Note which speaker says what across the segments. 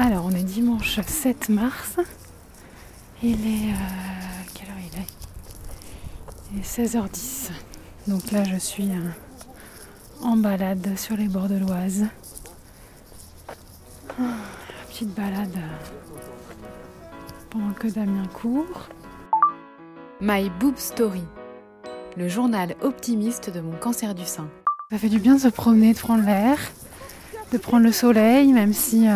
Speaker 1: Alors, on est dimanche 7 mars. Il est. Euh, quelle heure il est? Il est 16h10. Donc là, je suis euh, en balade sur les bords de l'Oise. Ah, petite balade euh, pendant que Damien court.
Speaker 2: My Boob Story, le journal optimiste de mon cancer du sein.
Speaker 1: Ça fait du bien de se promener, de prendre l'air, de prendre le soleil, même si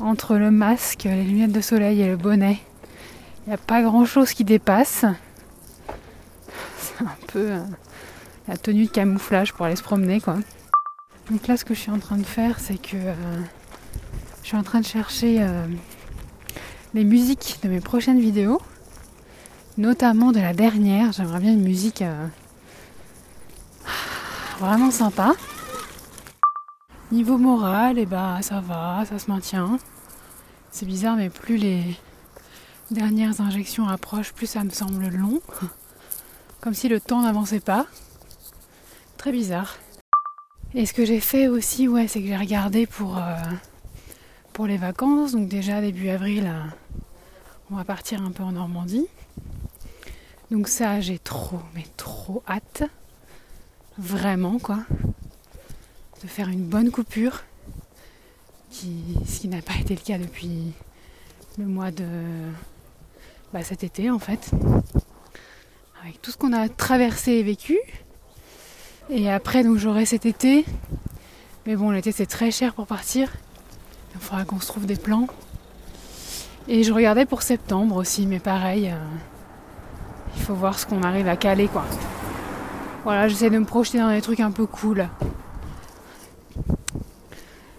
Speaker 1: entre le masque, les lunettes de soleil et le bonnet, il n'y a pas grand chose qui dépasse. C'est un peu euh, la tenue de camouflage pour aller se promener quoi. Donc là ce que je suis en train de faire c'est que euh, je suis en train de chercher euh, les musiques de mes prochaines vidéos, notamment de la dernière. J'aimerais bien une musique vraiment sympa. Niveau moral, eh ben ça va, ça se maintient. C'est bizarre, mais plus les dernières injections approchent, plus ça me semble long. Comme si le temps n'avançait pas. Très bizarre. Et ce que j'ai fait aussi, ouais, c'est que j'ai regardé pour, euh, pour les vacances. Donc déjà début avril, euh, on va partir un peu en Normandie. Donc ça, j'ai trop, mais trop hâte. Vraiment, quoi de faire une bonne coupure, qui, ce qui n'a pas été le cas depuis le mois de bah, cet été en fait. Avec tout ce qu'on a traversé et vécu. Et après donc j'aurai cet été. Mais bon l'été c'est très cher pour partir. Il faudra qu'on se trouve des plans. Et je regardais pour septembre aussi, mais pareil, euh, il faut voir ce qu'on arrive à caler quoi. Voilà, j'essaie de me projeter dans des trucs un peu cool.